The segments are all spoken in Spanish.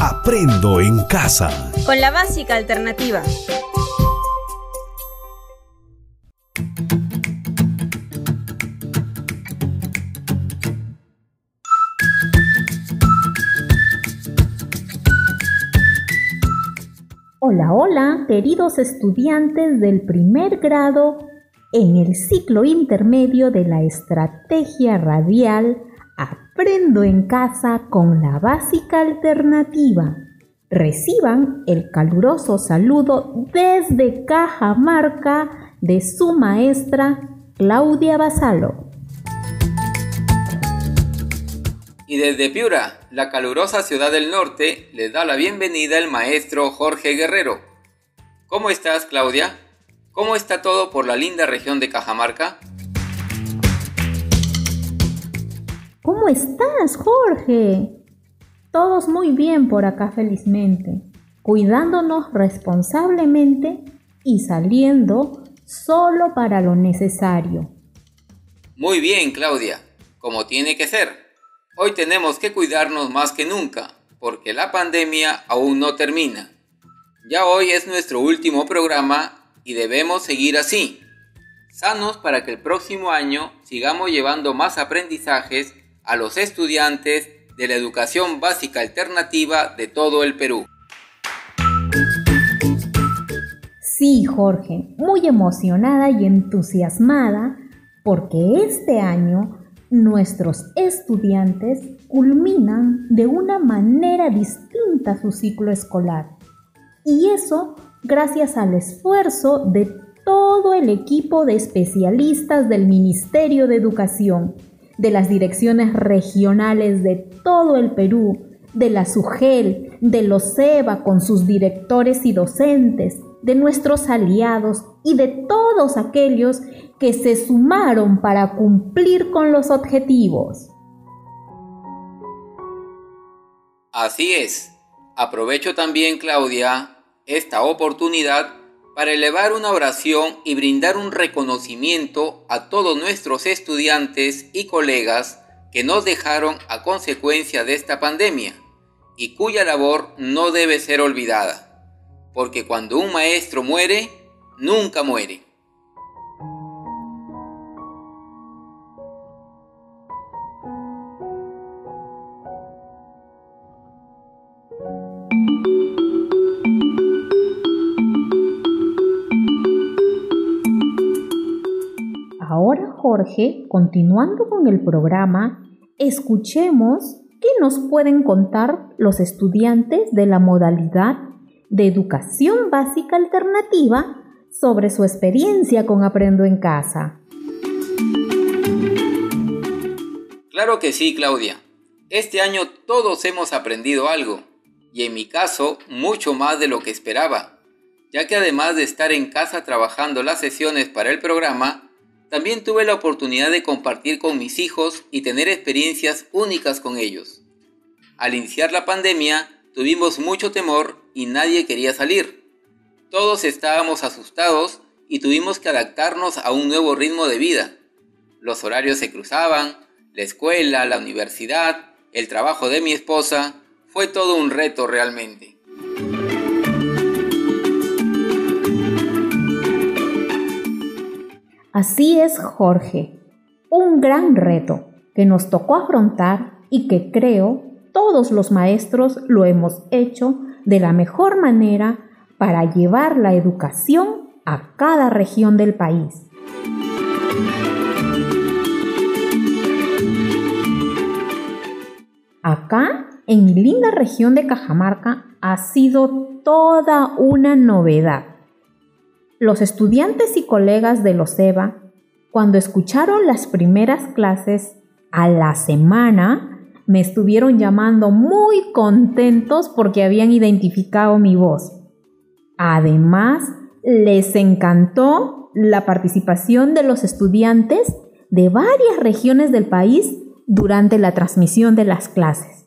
Aprendo en casa. Con la básica alternativa. Hola, hola, queridos estudiantes del primer grado en el ciclo intermedio de la estrategia radial Aprendo en casa con la básica alternativa. Reciban el caluroso saludo desde Cajamarca de su maestra Claudia Basalo. Y desde Piura, la calurosa ciudad del norte, les da la bienvenida el maestro Jorge Guerrero. ¿Cómo estás, Claudia? ¿Cómo está todo por la linda región de Cajamarca? ¿Cómo estás, Jorge? Todos muy bien por acá felizmente, cuidándonos responsablemente y saliendo solo para lo necesario. Muy bien, Claudia, como tiene que ser. Hoy tenemos que cuidarnos más que nunca, porque la pandemia aún no termina. Ya hoy es nuestro último programa y debemos seguir así, sanos para que el próximo año sigamos llevando más aprendizajes a los estudiantes de la educación básica alternativa de todo el Perú. Sí, Jorge, muy emocionada y entusiasmada porque este año nuestros estudiantes culminan de una manera distinta su ciclo escolar. Y eso gracias al esfuerzo de todo el equipo de especialistas del Ministerio de Educación de las direcciones regionales de todo el Perú, de la SUGEL, de los SEBA con sus directores y docentes, de nuestros aliados y de todos aquellos que se sumaron para cumplir con los objetivos. Así es. Aprovecho también, Claudia, esta oportunidad para elevar una oración y brindar un reconocimiento a todos nuestros estudiantes y colegas que nos dejaron a consecuencia de esta pandemia y cuya labor no debe ser olvidada, porque cuando un maestro muere, nunca muere. Jorge, continuando con el programa, escuchemos qué nos pueden contar los estudiantes de la modalidad de educación básica alternativa sobre su experiencia con Aprendo en Casa. Claro que sí, Claudia. Este año todos hemos aprendido algo, y en mi caso mucho más de lo que esperaba, ya que además de estar en casa trabajando las sesiones para el programa, también tuve la oportunidad de compartir con mis hijos y tener experiencias únicas con ellos. Al iniciar la pandemia, tuvimos mucho temor y nadie quería salir. Todos estábamos asustados y tuvimos que adaptarnos a un nuevo ritmo de vida. Los horarios se cruzaban, la escuela, la universidad, el trabajo de mi esposa, fue todo un reto realmente. Así es, Jorge, un gran reto que nos tocó afrontar y que creo todos los maestros lo hemos hecho de la mejor manera para llevar la educación a cada región del país. Acá, en mi linda región de Cajamarca, ha sido toda una novedad los estudiantes y colegas de los EVA, cuando escucharon las primeras clases a la semana, me estuvieron llamando muy contentos porque habían identificado mi voz. Además, les encantó la participación de los estudiantes de varias regiones del país durante la transmisión de las clases.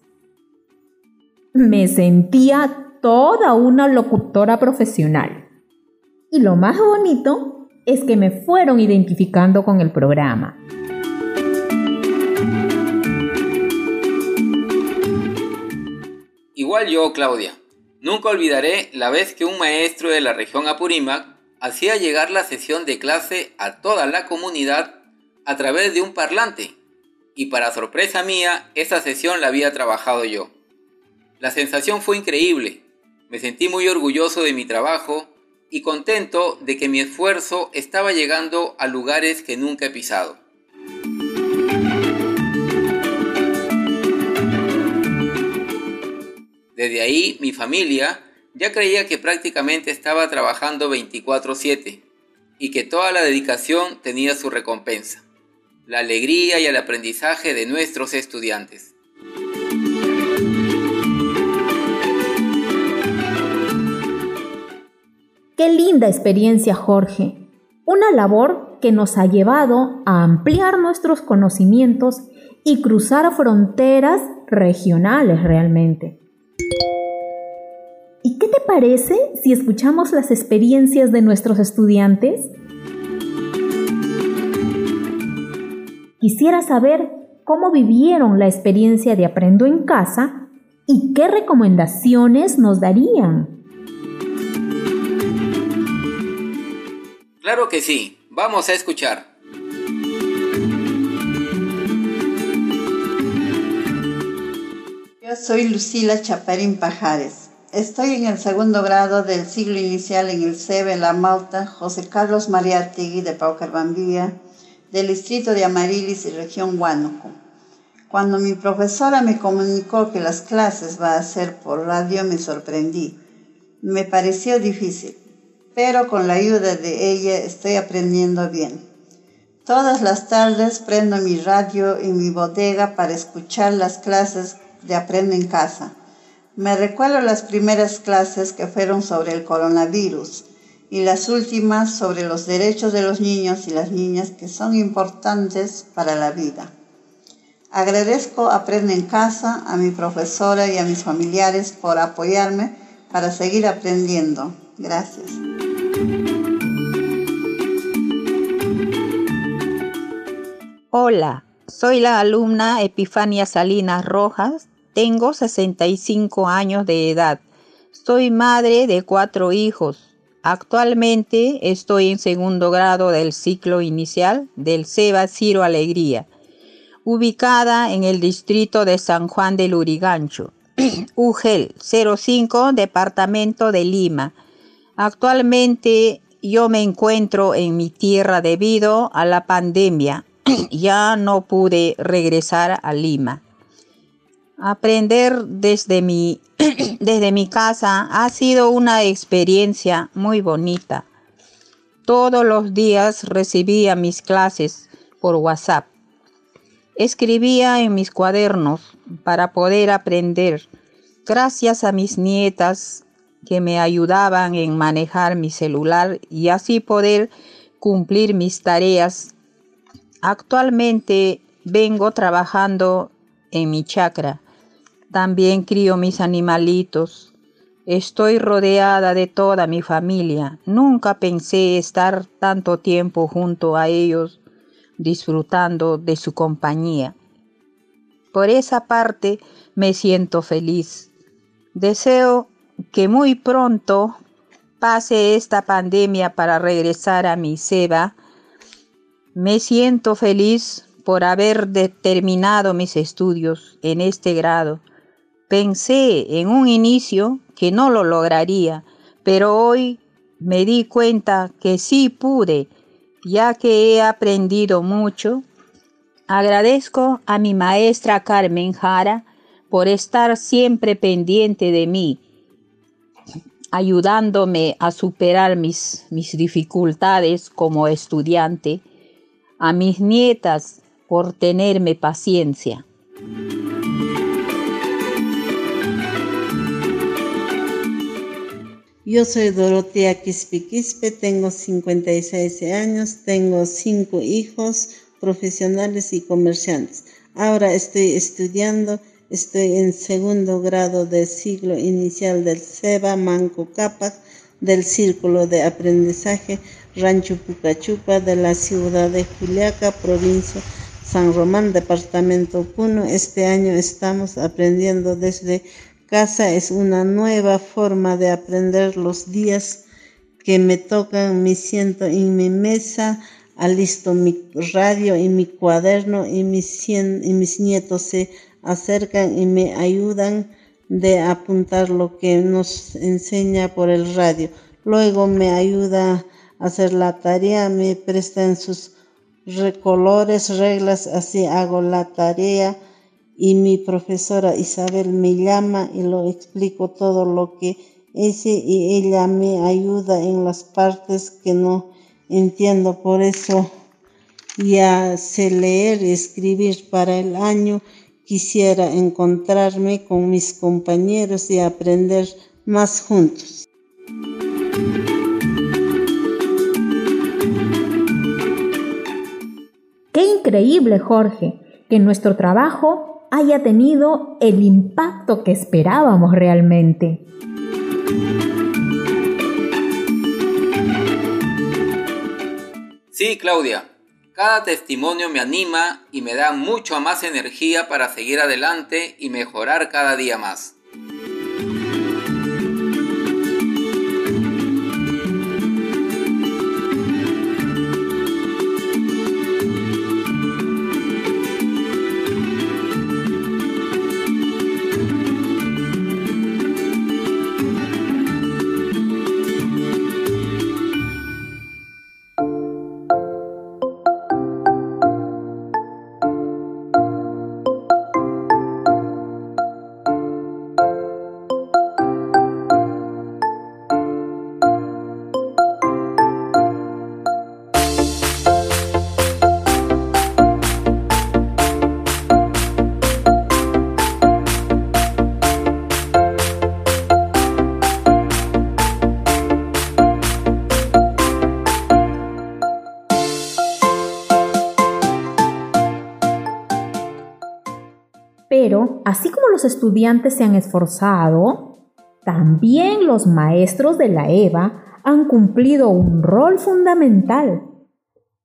Me sentía toda una locutora profesional. Y lo más bonito es que me fueron identificando con el programa. Igual yo, Claudia. Nunca olvidaré la vez que un maestro de la región Apurímac hacía llegar la sesión de clase a toda la comunidad a través de un parlante. Y para sorpresa mía, esa sesión la había trabajado yo. La sensación fue increíble. Me sentí muy orgulloso de mi trabajo y contento de que mi esfuerzo estaba llegando a lugares que nunca he pisado. Desde ahí mi familia ya creía que prácticamente estaba trabajando 24/7 y que toda la dedicación tenía su recompensa, la alegría y el aprendizaje de nuestros estudiantes. Qué linda experiencia, Jorge. Una labor que nos ha llevado a ampliar nuestros conocimientos y cruzar fronteras regionales realmente. ¿Y qué te parece si escuchamos las experiencias de nuestros estudiantes? Quisiera saber cómo vivieron la experiencia de Aprendo en casa y qué recomendaciones nos darían. Claro que sí, vamos a escuchar. Yo soy Lucila Chaparín Pajares. Estoy en el segundo grado del siglo inicial en el CEBE La Malta, José Carlos María Tigui de Paucarbambía, del distrito de Amarilis y región Huánuco. Cuando mi profesora me comunicó que las clases va a ser por radio, me sorprendí. Me pareció difícil pero con la ayuda de ella estoy aprendiendo bien. Todas las tardes prendo mi radio en mi bodega para escuchar las clases de Aprendo en Casa. Me recuerdo las primeras clases que fueron sobre el coronavirus y las últimas sobre los derechos de los niños y las niñas que son importantes para la vida. Agradezco Aprendo en Casa a mi profesora y a mis familiares por apoyarme para seguir aprendiendo. Gracias. Hola, soy la alumna Epifania Salinas Rojas, tengo 65 años de edad, soy madre de cuatro hijos. Actualmente estoy en segundo grado del ciclo inicial del SEBA Ciro Alegría, ubicada en el distrito de San Juan del Urigancho, UGEL 05, Departamento de Lima. Actualmente yo me encuentro en mi tierra debido a la pandemia. ya no pude regresar a Lima. Aprender desde mi, desde mi casa ha sido una experiencia muy bonita. Todos los días recibía mis clases por WhatsApp. Escribía en mis cuadernos para poder aprender. Gracias a mis nietas que me ayudaban en manejar mi celular y así poder cumplir mis tareas. Actualmente vengo trabajando en mi chacra. También crío mis animalitos. Estoy rodeada de toda mi familia. Nunca pensé estar tanto tiempo junto a ellos, disfrutando de su compañía. Por esa parte me siento feliz. Deseo que muy pronto pase esta pandemia para regresar a mi seba. Me siento feliz por haber terminado mis estudios en este grado. Pensé en un inicio que no lo lograría, pero hoy me di cuenta que sí pude, ya que he aprendido mucho. Agradezco a mi maestra Carmen Jara por estar siempre pendiente de mí ayudándome a superar mis, mis dificultades como estudiante, a mis nietas por tenerme paciencia. Yo soy Dorotea Quispe tengo 56 años, tengo cinco hijos profesionales y comerciantes. Ahora estoy estudiando Estoy en segundo grado del ciclo inicial del SEBA Manco Capac del Círculo de Aprendizaje Rancho Pucachupa de la ciudad de Juliaca, provincia San Román, departamento Puno. Este año estamos aprendiendo desde casa es una nueva forma de aprender los días que me tocan. Me siento en mi mesa, alisto mi radio y mi cuaderno y mis, y mis nietos se acercan y me ayudan de apuntar lo que nos enseña por el radio. Luego me ayuda a hacer la tarea, me prestan sus colores, reglas, así hago la tarea y mi profesora Isabel me llama y lo explico todo lo que hice y ella me ayuda en las partes que no entiendo. Por eso ya sé leer y escribir para el año. Quisiera encontrarme con mis compañeros y aprender más juntos. Qué increíble, Jorge, que nuestro trabajo haya tenido el impacto que esperábamos realmente. Sí, Claudia, cada testimonio me anima y me da mucho más energía para seguir adelante y mejorar cada día más. Los estudiantes se han esforzado, también los maestros de la EVA han cumplido un rol fundamental.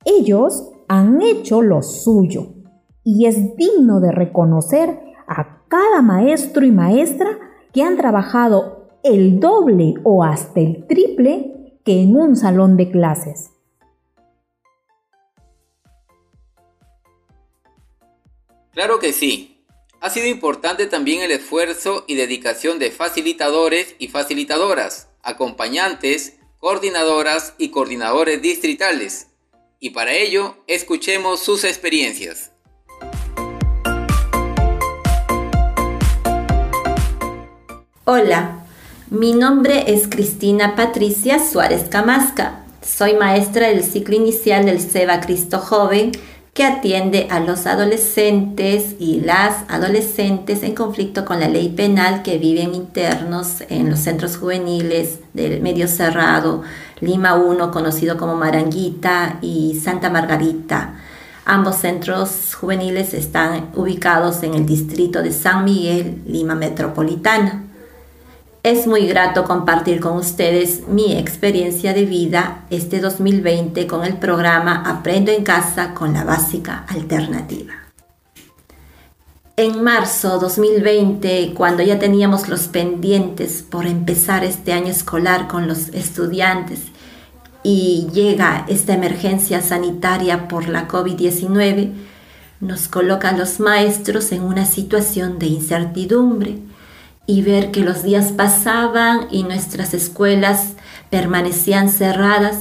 Ellos han hecho lo suyo y es digno de reconocer a cada maestro y maestra que han trabajado el doble o hasta el triple que en un salón de clases. Claro que sí, ha sido importante también el esfuerzo y dedicación de facilitadores y facilitadoras, acompañantes, coordinadoras y coordinadores distritales. Y para ello, escuchemos sus experiencias. Hola, mi nombre es Cristina Patricia Suárez Camasca. Soy maestra del ciclo inicial del SEBA Cristo Joven que atiende a los adolescentes y las adolescentes en conflicto con la ley penal que viven internos en los centros juveniles del medio cerrado, Lima 1, conocido como Maranguita, y Santa Margarita. Ambos centros juveniles están ubicados en el distrito de San Miguel, Lima Metropolitana. Es muy grato compartir con ustedes mi experiencia de vida este 2020 con el programa Aprendo en casa con la básica alternativa. En marzo 2020, cuando ya teníamos los pendientes por empezar este año escolar con los estudiantes y llega esta emergencia sanitaria por la COVID-19, nos coloca a los maestros en una situación de incertidumbre y ver que los días pasaban y nuestras escuelas permanecían cerradas,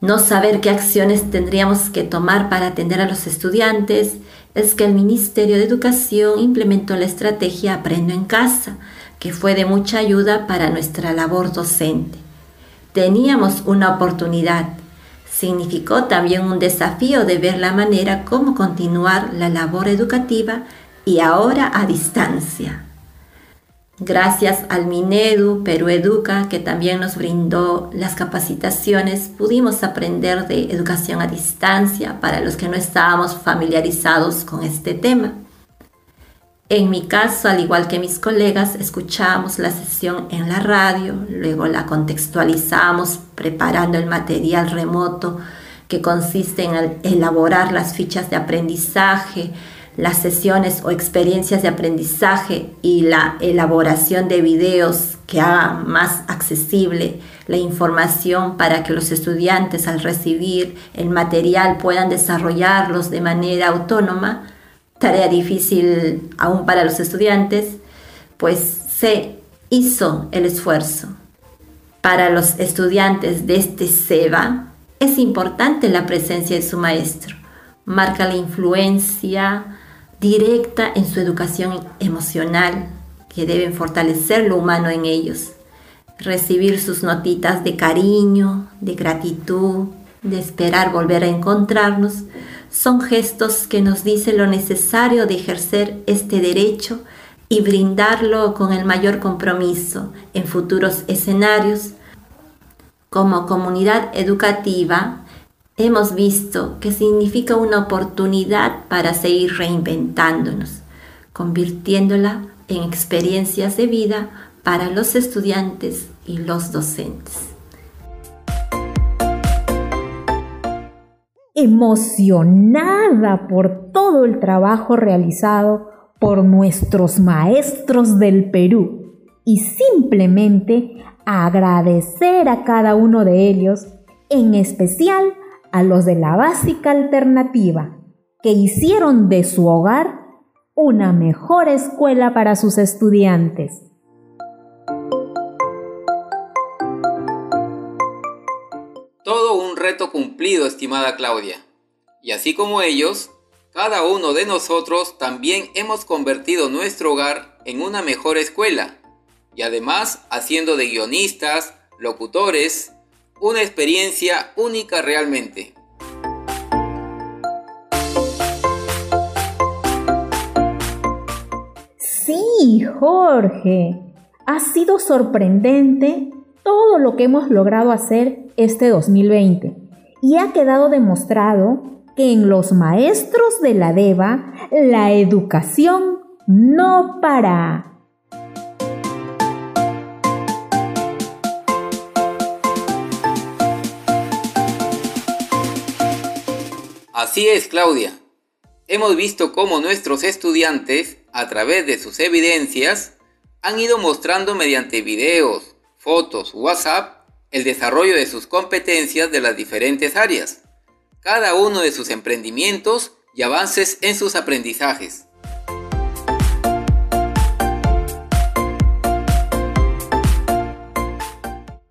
no saber qué acciones tendríamos que tomar para atender a los estudiantes, es que el Ministerio de Educación implementó la estrategia Aprendo en casa, que fue de mucha ayuda para nuestra labor docente. Teníamos una oportunidad. Significó también un desafío de ver la manera cómo continuar la labor educativa y ahora a distancia. Gracias al Minedu, Perú Educa, que también nos brindó las capacitaciones, pudimos aprender de educación a distancia para los que no estábamos familiarizados con este tema. En mi caso, al igual que mis colegas, escuchamos la sesión en la radio, luego la contextualizamos preparando el material remoto que consiste en elaborar las fichas de aprendizaje, las sesiones o experiencias de aprendizaje y la elaboración de videos que hagan más accesible la información para que los estudiantes al recibir el material puedan desarrollarlos de manera autónoma, tarea difícil aún para los estudiantes, pues se hizo el esfuerzo. Para los estudiantes de este SEBA es importante la presencia de su maestro. Marca la influencia directa en su educación emocional, que deben fortalecer lo humano en ellos. Recibir sus notitas de cariño, de gratitud, de esperar volver a encontrarnos, son gestos que nos dicen lo necesario de ejercer este derecho y brindarlo con el mayor compromiso en futuros escenarios. Como comunidad educativa, hemos visto que significa una oportunidad para seguir reinventándonos, convirtiéndola en experiencias de vida para los estudiantes y los docentes. Emocionada por todo el trabajo realizado por nuestros maestros del Perú y simplemente agradecer a cada uno de ellos, en especial a los de la básica alternativa, que hicieron de su hogar una mejor escuela para sus estudiantes. Todo un reto cumplido, estimada Claudia. Y así como ellos, cada uno de nosotros también hemos convertido nuestro hogar en una mejor escuela y además haciendo de guionistas, locutores, una experiencia única realmente. Sí, Jorge, ha sido sorprendente todo lo que hemos logrado hacer este 2020 y ha quedado demostrado que en los maestros de la DEVA la educación no para. Así es, Claudia. Hemos visto cómo nuestros estudiantes, a través de sus evidencias, han ido mostrando mediante videos, fotos, WhatsApp, el desarrollo de sus competencias de las diferentes áreas cada uno de sus emprendimientos y avances en sus aprendizajes.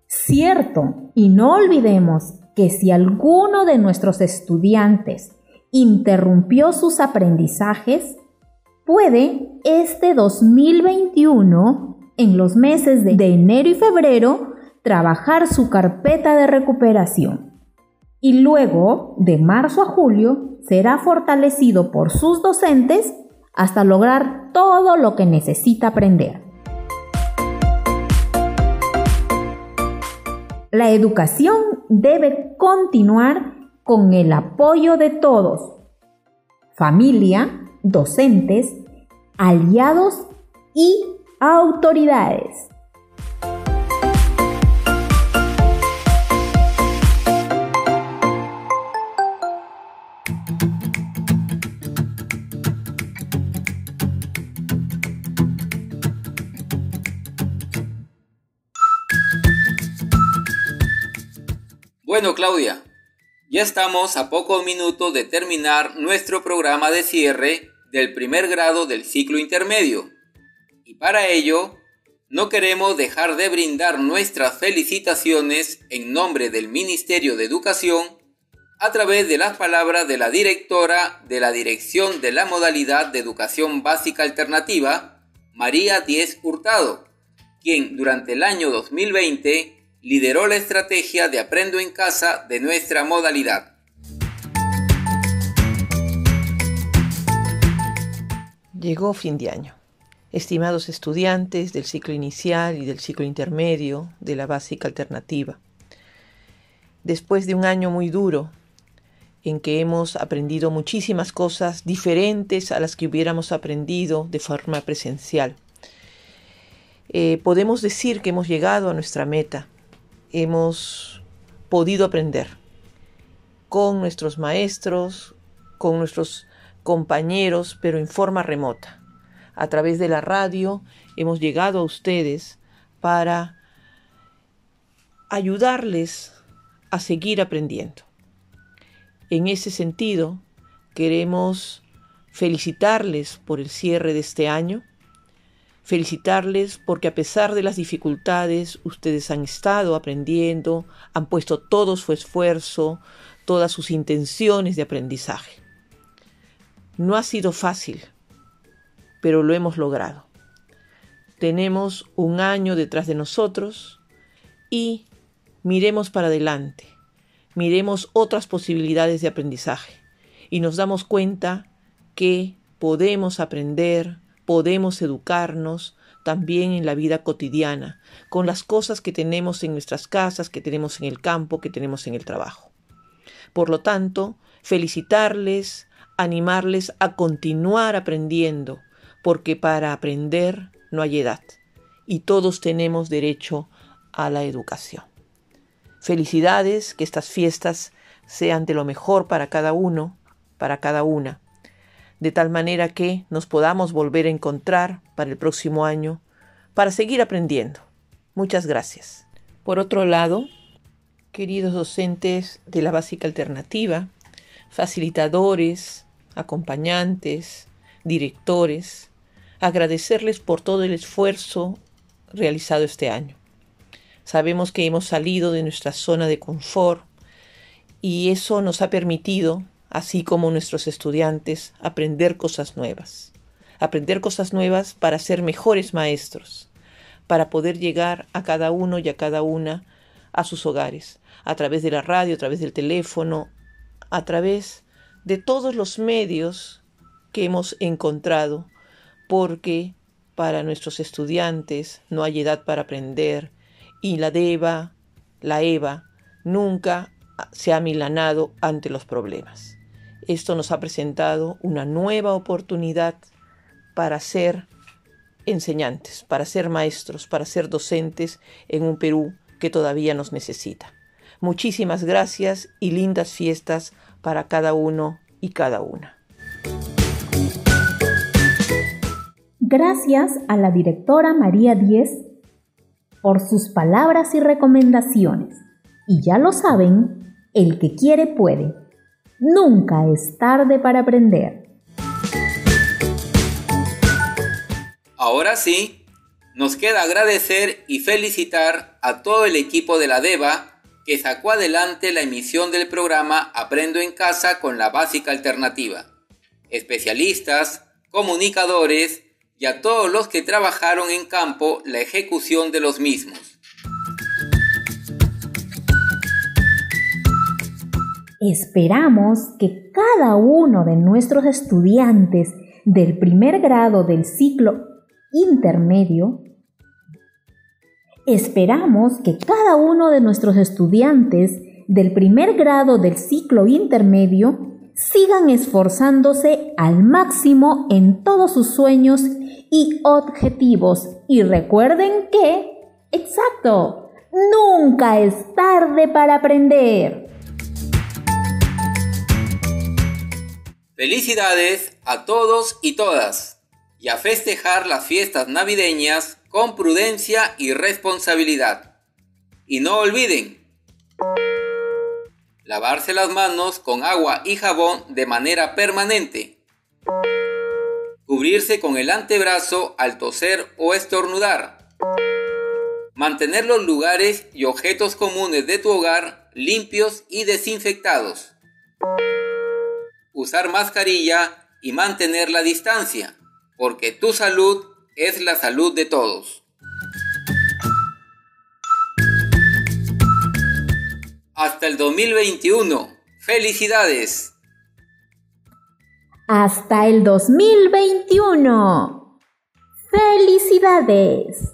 Cierto, y no olvidemos que si alguno de nuestros estudiantes interrumpió sus aprendizajes, puede este 2021, en los meses de enero y febrero, trabajar su carpeta de recuperación y luego, de marzo a julio, será fortalecido por sus docentes hasta lograr todo lo que necesita aprender. La educación debe continuar con el apoyo de todos, familia, docentes, aliados y autoridades. Bueno, Claudia, ya estamos a pocos minutos de terminar nuestro programa de cierre del primer grado del ciclo intermedio. Y para ello, no queremos dejar de brindar nuestras felicitaciones en nombre del Ministerio de Educación a través de las palabras de la directora de la Dirección de la Modalidad de Educación Básica Alternativa, María Diez Hurtado, quien durante el año 2020 lideró la estrategia de Aprendo en Casa de nuestra modalidad. Llegó fin de año. Estimados estudiantes del ciclo inicial y del ciclo intermedio de la básica alternativa, después de un año muy duro en que hemos aprendido muchísimas cosas diferentes a las que hubiéramos aprendido de forma presencial, eh, podemos decir que hemos llegado a nuestra meta, hemos podido aprender con nuestros maestros, con nuestros compañeros, pero en forma remota. A través de la radio hemos llegado a ustedes para ayudarles a seguir aprendiendo. En ese sentido, queremos felicitarles por el cierre de este año, felicitarles porque a pesar de las dificultades, ustedes han estado aprendiendo, han puesto todo su esfuerzo, todas sus intenciones de aprendizaje. No ha sido fácil, pero lo hemos logrado. Tenemos un año detrás de nosotros y miremos para adelante, miremos otras posibilidades de aprendizaje y nos damos cuenta que podemos aprender, podemos educarnos también en la vida cotidiana, con las cosas que tenemos en nuestras casas, que tenemos en el campo, que tenemos en el trabajo. Por lo tanto, felicitarles, animarles a continuar aprendiendo, porque para aprender no hay edad y todos tenemos derecho a la educación. Felicidades, que estas fiestas sean de lo mejor para cada uno, para cada una, de tal manera que nos podamos volver a encontrar para el próximo año, para seguir aprendiendo. Muchas gracias. Por otro lado, queridos docentes de la básica alternativa, facilitadores, acompañantes, directores, agradecerles por todo el esfuerzo realizado este año. Sabemos que hemos salido de nuestra zona de confort y eso nos ha permitido, así como nuestros estudiantes, aprender cosas nuevas. Aprender cosas nuevas para ser mejores maestros, para poder llegar a cada uno y a cada una a sus hogares, a través de la radio, a través del teléfono, a través de todos los medios que hemos encontrado, porque para nuestros estudiantes no hay edad para aprender y la DEVA, la EVA, nunca se ha milanado ante los problemas. Esto nos ha presentado una nueva oportunidad para ser enseñantes, para ser maestros, para ser docentes en un Perú que todavía nos necesita. Muchísimas gracias y lindas fiestas para cada uno y cada una. Gracias a la directora María Díez por sus palabras y recomendaciones. Y ya lo saben, el que quiere puede. Nunca es tarde para aprender. Ahora sí, nos queda agradecer y felicitar a todo el equipo de la DEVA que sacó adelante la emisión del programa Aprendo en Casa con la Básica Alternativa. Especialistas, comunicadores y a todos los que trabajaron en campo la ejecución de los mismos. Esperamos que cada uno de nuestros estudiantes del primer grado del ciclo intermedio Esperamos que cada uno de nuestros estudiantes del primer grado del ciclo intermedio sigan esforzándose al máximo en todos sus sueños y objetivos. Y recuerden que, exacto, nunca es tarde para aprender. Felicidades a todos y todas y a festejar las fiestas navideñas con prudencia y responsabilidad. Y no olviden, lavarse las manos con agua y jabón de manera permanente. Cubrirse con el antebrazo al toser o estornudar. Mantener los lugares y objetos comunes de tu hogar limpios y desinfectados. Usar mascarilla y mantener la distancia, porque tu salud es la salud de todos. Hasta el 2021. ¡Felicidades! Hasta el 2021. ¡Felicidades!